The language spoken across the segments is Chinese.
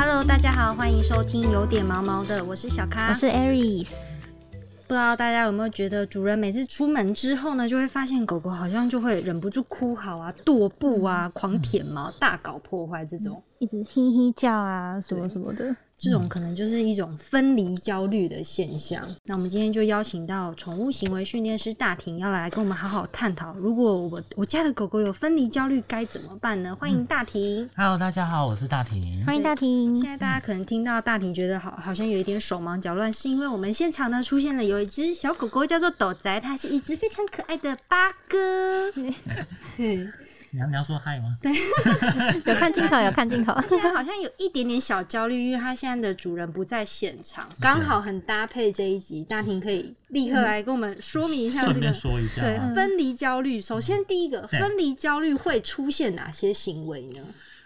Hello，大家好，欢迎收听有点毛毛的，我是小咖，我是 Aries。不知道大家有没有觉得，主人每次出门之后呢，就会发现狗狗好像就会忍不住哭嚎啊、跺步啊、狂舔毛、大搞破坏这种，一直嘿嘿叫啊，什么什么的。这种可能就是一种分离焦虑的现象。那我们今天就邀请到宠物行为训练师大婷，要来跟我们好好探讨，如果我我家的狗狗有分离焦虑该怎么办呢？欢迎大婷。Hello，大家好，我是大婷。欢迎大婷。现在大家可能听到大婷觉得好好像有一点手忙脚乱，是因为我们现场呢出现了有一只小狗狗叫做斗仔，它是一只非常可爱的八哥。你要你要说嗨吗？对，有看镜头，有看镜头。现在好像有一点点小焦虑，因为它现在的主人不在现场，刚好很搭配这一集。大婷可以立刻来跟我们说明一下这个，说一下对分离焦虑。首先，第一个分离焦虑会出现哪些行为呢？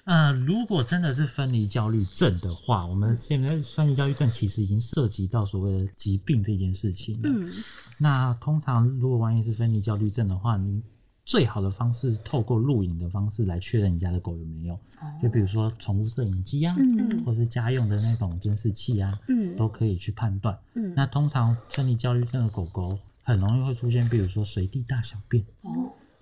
呃，如果真的是分离焦虑症的话，我们现在分离焦虑症其实已经涉及到所谓的疾病这件事情了。嗯，那通常如果万一是分离焦虑症的话，你最好的方式，透过录影的方式来确认你家的狗有没有，就比如说宠物摄影机啊，或是家用的那种监视器啊，都可以去判断。那通常分离焦虑症的狗狗很容易会出现，比如说随地大小便，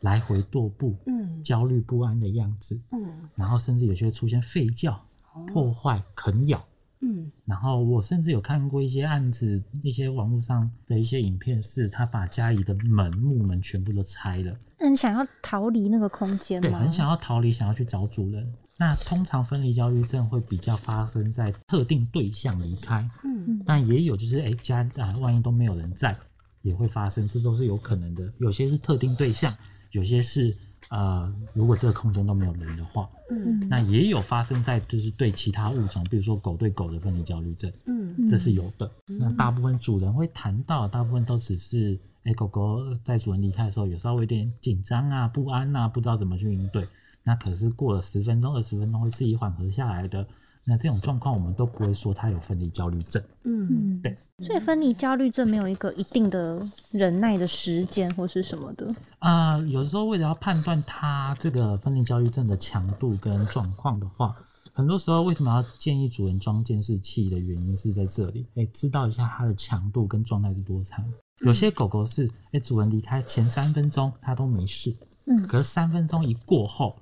来回踱步，嗯。焦虑不安的样子，嗯。然后甚至有些会出现吠叫、破坏、啃咬。嗯，然后我甚至有看过一些案子，一些网络上的一些影片，是他把家里的门木门全部都拆了，很想要逃离那个空间对，很想要逃离，想要去找主人。那通常分离焦虑症会比较发生在特定对象离开，嗯，但也有就是哎家啊，万一都没有人在，也会发生，这都是有可能的。有些是特定对象，有些是。呃，如果这个空间都没有人的话，嗯，那也有发生在就是对其他物种，比如说狗对狗的分离焦虑症，嗯，这是有的。那大部分主人会谈到，大部分都只是，哎，狗狗在主人离开的时候有稍微有点紧张啊、不安啊，不知道怎么去应对。那可是过了十分钟、二十分钟会自己缓和下来的。那这种状况，我们都不会说他有分离焦虑症。嗯，对。所以分离焦虑症没有一个一定的忍耐的时间或是什么的。啊，有的时候为了要判断他这个分离焦虑症的强度跟状况的话，很多时候为什么要建议主人装监视器的原因是在这里，哎，知道一下它的强度跟状态是多长。有些狗狗是，哎，主人离开前三分钟它都没事，嗯，可是三分钟一过后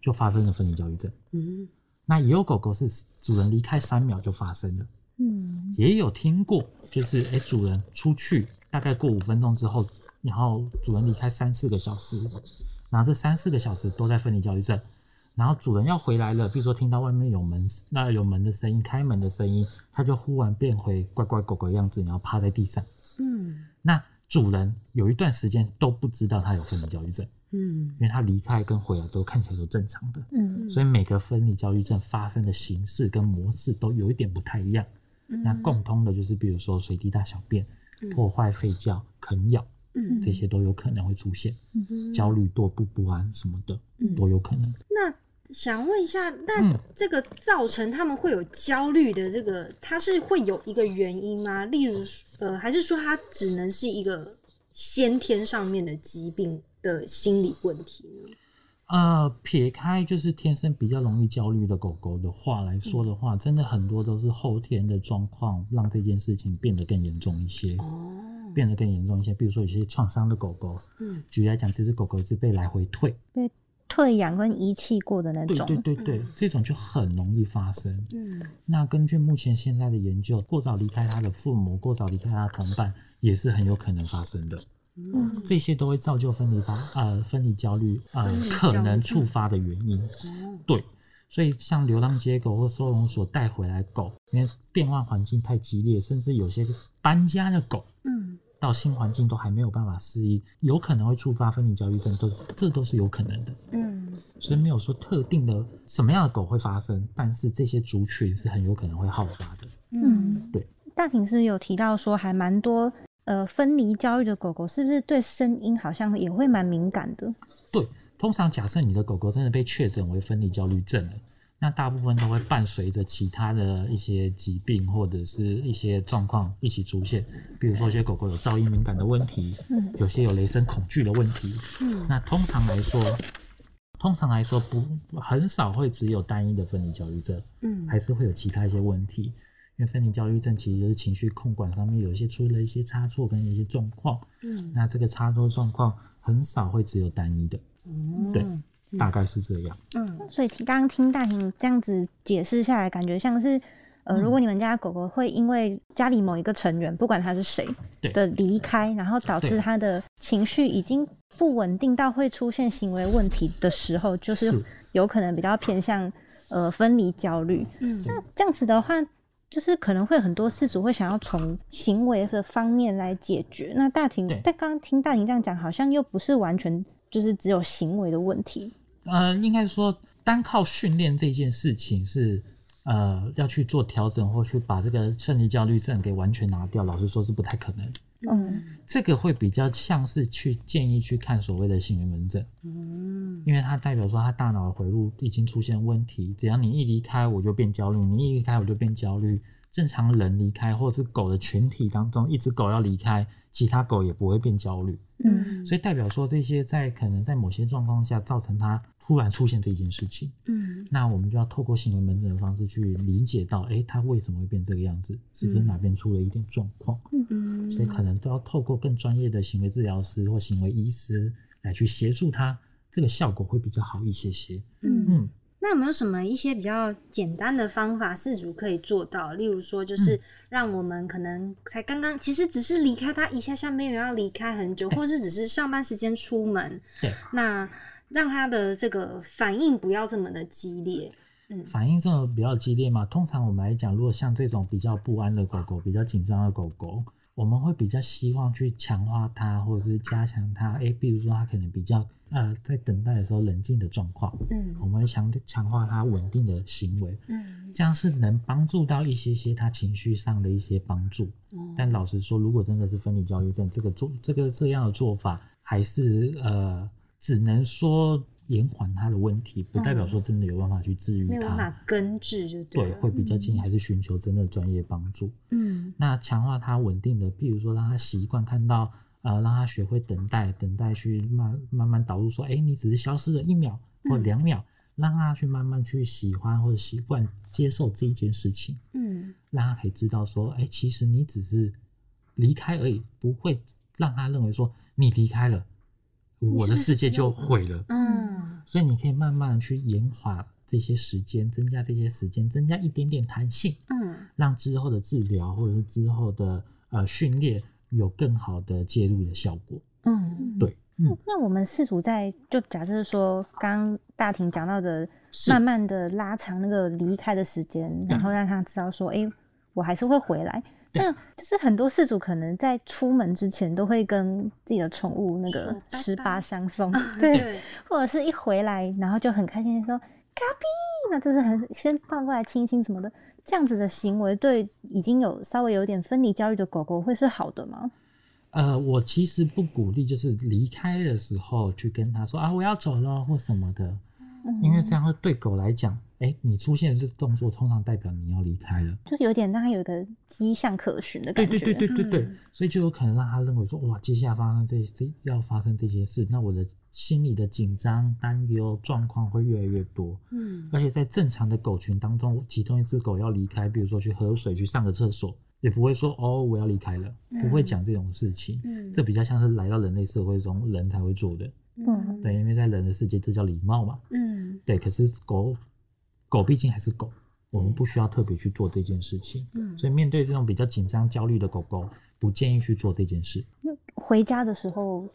就发生了分离焦虑症，嗯。那也有狗狗是主人离开三秒就发生的，嗯，也有听过，就是哎，主人出去大概过五分钟之后，然后主人离开三四个小时，然后这三四个小时都在分离焦虑症，然后主人要回来了，比如说听到外面有门，那有门的声音，开门的声音，它就忽然变回乖乖狗狗样子，然后趴在地上，嗯，那主人有一段时间都不知道它有分离焦虑症。嗯，因为他离开跟回来都看起来都正常的，嗯，所以每个分离焦虑症发生的形式跟模式都有一点不太一样。那共通的就是，比如说随地大小便、破坏、吠叫、啃咬，嗯，这些都有可能会出现。嗯焦虑、踱步不安什么的都有可能。那想问一下，那这个造成他们会有焦虑的这个，它是会有一个原因吗？例如，呃，还是说它只能是一个先天上面的疾病？的心理问题呢？呃，撇开就是天生比较容易焦虑的狗狗的话来说的话，真的很多都是后天的状况让这件事情变得更严重一些。哦，变得更严重一些，比如说有些创伤的狗狗，嗯，举例来讲，这只狗狗是被来回退、被退养跟遗弃过的那种，对对对对，这种就很容易发生。嗯，那根据目前现在的研究，过早离开他的父母，过早离开他的同伴，也是很有可能发生的。这些都会造就分离发呃分离焦虑呃可能触发的原因，对，所以像流浪街狗或收容所带回来狗，因为变换环境太激烈，甚至有些搬家的狗，嗯，到新环境都还没有办法适应，有可能会触发分离焦虑症，都是这都是有可能的，嗯，所以没有说特定的什么样的狗会发生，但是这些族群是很有可能会好发的，嗯，对。大平是有提到说还蛮多。呃，分离焦虑的狗狗是不是对声音好像也会蛮敏感的？对，通常假设你的狗狗真的被确诊为分离焦虑症了，那大部分都会伴随着其他的一些疾病或者是一些状况一起出现。比如说，有些狗狗有噪音敏感的问题，嗯，有些有雷声恐惧的问题，嗯，那通常来说，通常来说不很少会只有单一的分离焦虑症，嗯还是会有其他一些问题。因为分离焦虑症其实就是情绪控管上面有一些出了一些差错跟一些状况，嗯那这个差错状况很少会只有单一的，对，大概是这样。嗯所以听刚刚听大婷这样子解释下来，感觉像是，呃，嗯如果你们家狗狗会因为家里某一个成员，不管他是谁对的离开，然后导致对他的情绪已经不稳定到会出现行为问题的时候，就是是有可能比较偏向呃分离焦虑。嗯那这样子的话，就是可能会很多事主会想要从行为的方面来解决。那大婷，对但刚刚听大庭这样讲，好像又不是完全就是只有行为的问题。呃，应该说单靠训练这件事情是呃要去做调整或去把这个胜利焦虑症给完全拿掉，老实说是不太可能。嗯。这个会比较像是去建议去看所谓的行为门诊，嗯。因为它代表说他大脑的回路已经出现问题，只要你一离开我就变焦虑，你一离开我就变焦虑。正常人离开或者是狗的群体当中，一只狗要离开，其他狗也不会变焦虑。嗯。所以代表说这些在可能在某些状况下造成它突然出现这件事情，嗯那我们就要透过行为门诊的方式去理解到，诶，他为什么会变这个样子，是不是哪边出了一点状况？嗯所以可能都要透过更专业的行为治疗师或行为医师来去协助他，这个效果会比较好一些些。嗯嗯，那有没有什么一些比较简单的方法，事主可以做到？例如说，就是嗯让我们可能才刚刚，其实只是离开他一下下，没有要离开很久，或是只是上班时间出门，对，那让他的这个反应不要这么的激烈。嗯反应这种比较激烈嘛，通常我们来讲，如果像这种比较不安的狗狗、比较紧张的狗狗，我们会比较希望去强化它，或者是加强它。诶，比如说它可能比较呃在等待的时候冷静的状况，嗯我们会强强化它稳定的行为，嗯这样是能帮助到一些些它情绪上的一些帮助。哦但老实说，如果真的是分离焦虑症，这个做这个这样的做法，还是呃，只能说延缓它的问题，不代表说真的有办法去治愈没有办。法根治就对，对。会比较建议还是寻求真的专业帮助。嗯那强化它稳定的，譬如说让他习惯看到，呃，让他学会等待，等待去慢慢慢导入说，哎，你只是消失了一秒或嗯两秒，让他去慢慢去喜欢或者习惯接受这一件事情。嗯让他可以知道说，哎、其实你只是离开而已，不会让他认为说你离开了，我的世界就毁了。嗯所以你可以慢慢的去延缓这些时间，增加这些时间，增加一点点弹性，嗯让之后的治疗或者是之后的呃训练有更好的介入的效果。嗯对，嗯，那我们试图在就假设说，刚刚大婷讲到的，慢慢的拉长那个离开的时间，然后让他知道说，哎、我还是会回来。对。那就是很多饲主可能在出门之前都会跟自己的宠物那个十八相送，对，对。或者是一回来然后就很开心的说咖比，那就是很先抱过来亲亲什么的，这样子的行为对已经有稍微有点分离焦虑的狗狗会是好的吗？呃，我其实不鼓励，就是离开的时候去跟他说啊，我要走了或什么的，因为这样会对狗来讲，哎、你出现这个动作，通常代表你要离开了。就是有点让他有一个迹象可循的感觉。对对对对对对，嗯所以就有可能让他认为说，哇，接下来发生这这要发生这些事，那我的心里的紧张、担忧状况会越来越多。嗯而且在正常的狗群当中，其中一只狗要离开，比如说去喝水、去上个厕所，也不会说哦我要离开了，不会讲这种事情。嗯这比较像是来到人类社会中人才会做的，嗯对，因为在人的世界这叫礼貌嘛，嗯对。可是狗狗毕竟还是狗，我们不需要特别去做这件事情。嗯所以面对这种比较紧张、焦虑的狗狗，不建议去做这件事。回家的时候，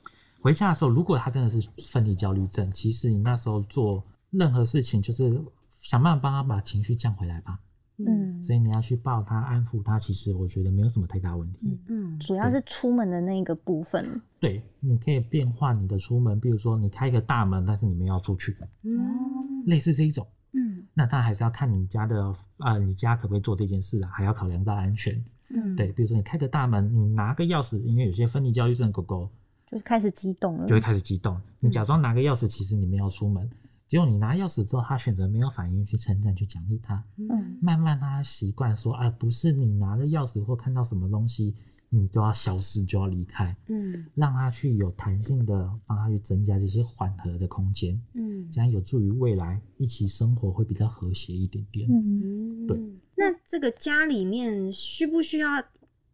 回家的时候，如果它真的是分离焦虑症，其实你那时候做任何事情，就是想办法帮他把情绪降回来吧。嗯，所以你要去抱它、安抚它，其实我觉得没有什么太大问题。嗯嗯主要是出门的那个部分。对，你可以变换你的出门，比如说你开一个大门，但是你们要出去，嗯类似这一种。嗯那当然还是要看你家的啊、呃你家可不可以做这件事啊，还要考量到安全。嗯对，比如说你开个大门，你拿个钥匙，因为有些分离焦虑症的狗狗就是开始激动了，就会开始激动。你假装拿个钥匙，其实你们要出门，结果你拿钥匙之后，他选择没有反应去称赞、去奖励他，嗯慢慢让他习惯说啊，不是你拿了钥匙或看到什么东西，你就要消失，就要离开，嗯让他去有弹性的帮他去增加这些缓和的空间，嗯这样有助于未来一起生活会比较和谐一点点。嗯，嗯，对。那这个家里面需不需要？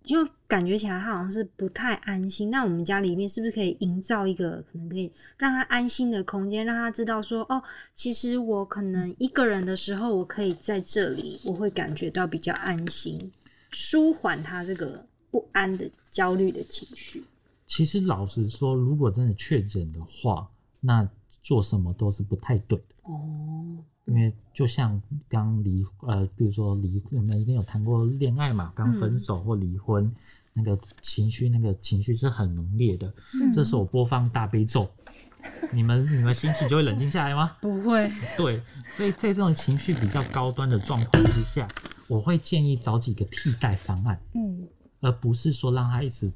因为感觉起来他好像是不太安心。那我们家里面是不是可以营造一个可能可以让他安心的空间，让他知道说，哦，其实我可能一个人的时候，我可以在这里，我会感觉到比较安心，舒缓他这个不安的、焦虑的情绪。其实老实说，如果真的确诊的话，那做什么都是不太对的。哦，因为就像刚离呃，比如说离你们一定有谈过恋爱嘛，刚分手或离婚，那个情绪那个情绪是很浓烈的。这时候我播放大悲咒，你们你们心情就会冷静下来吗？不会，对，所以在这种情绪比较高端的状况之下，我会建议找几个替代方案，嗯而不是说让他一直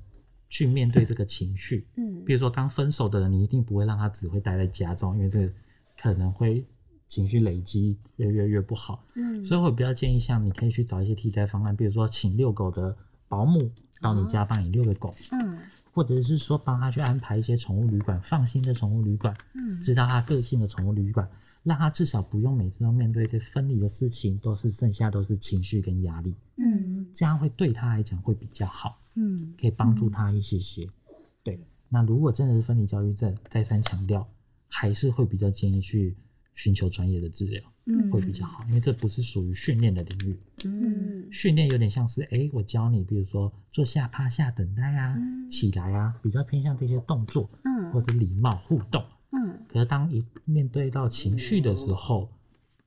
去面对这个情绪。嗯比如说刚分手的人，你一定不会让他只会待在家中，因为这个可能会情绪累积越越越不好。嗯，所以我比较建议，像你可以去找一些替代方案，比如说请遛狗的保姆到你家帮你遛个狗，嗯或者是说帮他去安排一些宠物旅馆，放心的宠物旅馆，嗯知道他个性的宠物旅馆，让他至少不用每次都面对一些分离的事情，都是剩下都是情绪跟压力，嗯这样会对他来讲会比较好，嗯可以帮助他一些些。对，那如果真的是分离焦虑症，再三强调，还是会比较建议去寻求专业的治疗。嗯会比较好，因为这不是属于训练的领域。嗯训练有点像是，哎，我教你，比如说坐下、趴下、等待啊，嗯起来啊，比较偏向这些动作，嗯或者礼貌互动。嗯可是当一面对到情绪的时候，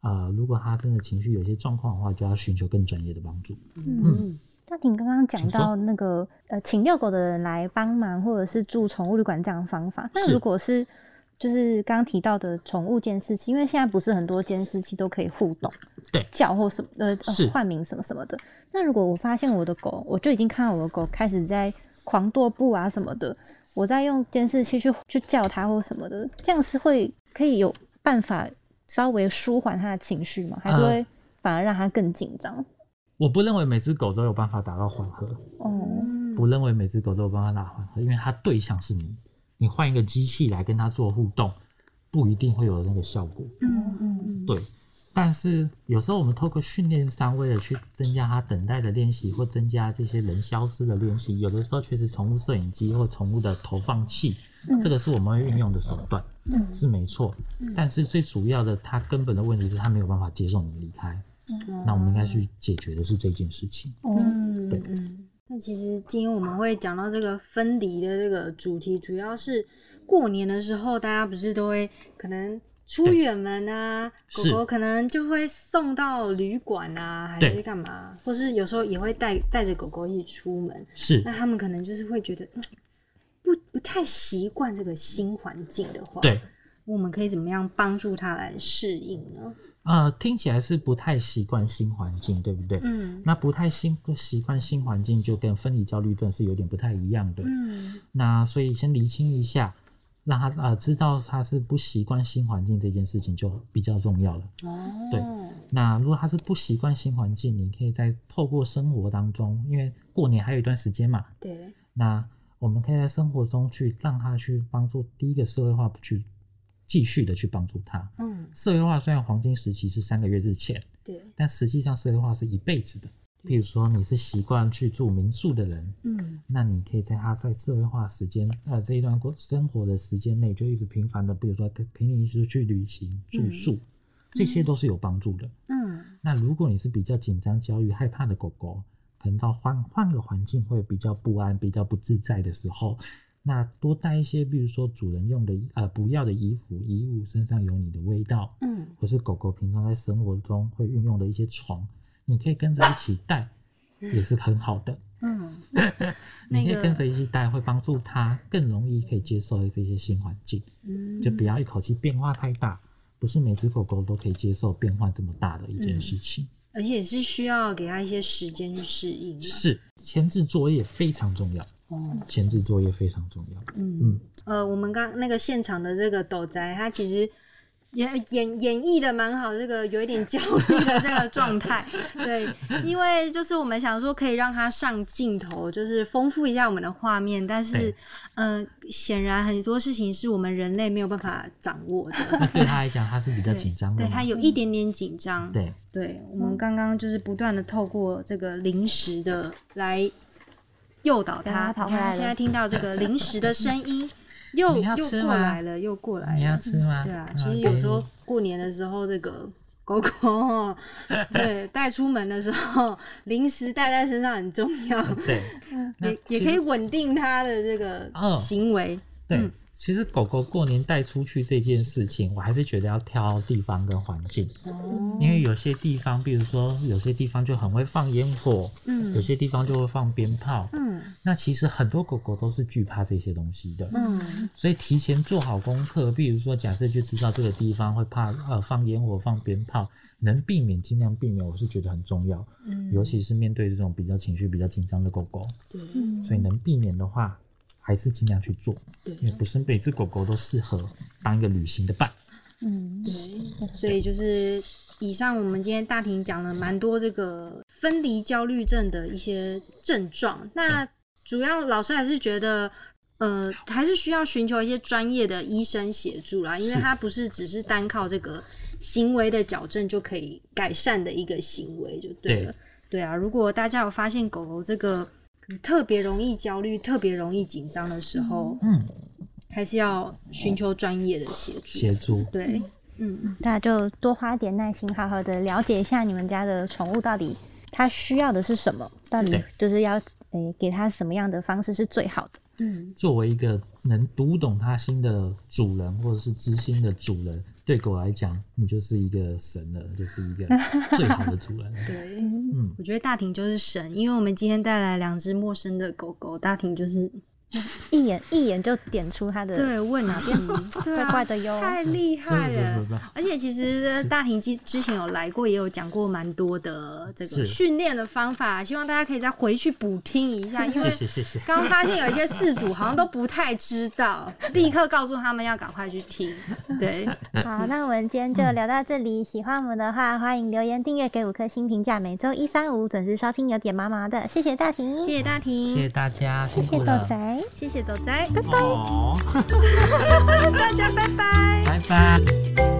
呃，如果他真的情绪有些状况的话，就要寻求更专业的帮助。嗯那你刚刚讲到那个呃，请遛狗的人来帮忙，或者是住宠物旅馆这样的方法。那如果是就是刚刚提到的宠物监视器，因为现在不是很多监视器都可以互动，对叫或什么呃是呃换名什么什么的。那如果我发现我的狗，我就已经看到我的狗开始在狂跺步啊什么的，我在用监视器去去叫它或什么的，这样是会可以有办法稍微舒缓它的情绪吗？还是呃会反而让它更紧张？我不认为每只狗都有办法达到缓和，哦，不认为每只狗都有办法达到缓和，因为它对象是你，你换一个机器来跟它做互动，不一定会有那个效果。嗯嗯对，但是有时候我们透过训练上，为了去增加它等待的练习，或增加这些人消失的练习，有的时候确实宠物摄影机或宠物的投放器，这个是我们会运用的手段，是没错。但是最主要的，它根本的问题是它没有办法接受你离开。那我们应该去解决的是这件事情。嗯，对嗯嗯。那其实今天我们会讲到这个分离的这个主题，主要是过年的时候，大家不是都会可能出远门啊，狗狗可能就会送到旅馆啊，还是干嘛，或是有时候也会带带着狗狗一起出门。是那他们可能就是会觉得，嗯不不太习惯这个新环境的话，对，我们可以怎么样帮助他来适应呢？呃，听起来是不太习惯新环境，对不对？嗯那不太新不习惯新环境，就跟分离焦虑症是有点不太一样的。嗯那所以先厘清一下，让他呃知道他是不习惯新环境这件事情就比较重要了。哦，对那如果他是不习惯新环境，你可以在透过生活当中，因为过年还有一段时间嘛，对，那我们可以在生活中去让他去帮助第一个社会化，去继续的去帮助他。嗯社会化虽然黄金时期是三个月之前，对，但实际上社会化是一辈子的。譬如说你是习惯去住民宿的人，嗯。那你可以在他在社会化时间，呃，这一段过生活的时间内，就一直频繁的，比如说陪你一起去旅行、住宿，这些都是有帮助的。嗯。那如果你是比较紧张、焦虑、害怕的狗狗，可能到换换个环境会比较不安、比较不自在的时候，那多带一些，比如说主人用的呃不要的衣服、衣物，身上有你的味道，嗯。或是狗狗平常在生活中会运用的一些床，你可以跟着一起带，也是很好的。嗯，你可以跟着一起带，会帮助它更容易可以接受这些新环境，嗯。就不要一口气变化太大。不是每只狗狗都可以接受变化这么大的一件事情，而且是需要给他一些时间去适应。是前置作业非常重要，哦，前置作业非常重要。嗯。嗯。呃，我们刚那个现场的这个斗宅，他其实演演演绎的蛮好，这个有一点焦虑的这个状态，对，因为就是我们想说可以让他上镜头，就是丰富一下我们的画面，但是对，嗯、显然很多事情是我们人类没有办法掌握的，那 对他来讲，他是比较紧张的。对他有一点点紧张，对。对，我们刚刚就是不断的透过这个临时的来诱导他，他跑回来了。你看现在听到这个临时的声音，又又过来了，又过来你要了。吃吗？对啊，嗯其实有时候过年的时候，这个狗狗哦 对 带出门的时候，零食带在身上很重要，对，也也可以稳定它的这个嗯行为。对嗯，其实狗狗过年带出去这件事情，我还是觉得要挑地方跟环境，哦。因为有些地方，比如说有些地方就很会放烟火，有嗯些地方就会放鞭炮。嗯。那其实很多狗狗都是惧怕这些东西的，嗯。所以提前做好功课，比如说假设就知道这个地方会怕呃放烟火、放鞭炮，能避免尽量避免，我是觉得很重要。嗯，尤其是面对这种比较情绪比较紧张的狗狗，对。所以能避免的话，还是尽量去做，对因为不是每只狗狗都适合当一个旅行的伴。嗯，对，所以就是以上我们今天大庭讲了蛮多这个分离焦虑症的一些症状。那主要老师还是觉得，呃，还是需要寻求一些专业的医生协助啦，因为它不是只是单靠这个行为的矫正就可以改善的一个行为，就对了。对啊，如果大家有发现狗狗这个特别容易焦虑、特别容易紧张的时候，嗯，还是要寻求专业的协助。协助对，嗯。大家就多花点耐心，好好的了解一下你们家的宠物到底它需要的是什么，到底就是要诶、给它什么样的方式是最好的。嗯，作为一个能读懂它心的主人，或者是知心的主人，对狗来讲，你就是一个神了，就是一个 最好的主人。对，嗯，我觉得大婷就是神，因为我们今天带来两只陌生的狗狗，大婷就是 一眼一眼就点出他的对问题，对怪啊，怪的哟。太厉害了。而且其实大庭之之前有来过，也有讲过蛮多的这个训练的方法，希望大家可以再回去补听一下，因为谢谢谢谢。刚发现有一些事主好像都不太知道，立刻告诉他们要赶快去听。对，好，那我们今天就聊到这里。喜欢我们的话，欢迎留言、订阅、给五颗星评价。每周一、三、五准时收听，有点麻麻的。谢谢大婷，谢谢大谢谢，大家，谢谢苦了。谢谢豆仔，哦，大家拜拜。拜拜。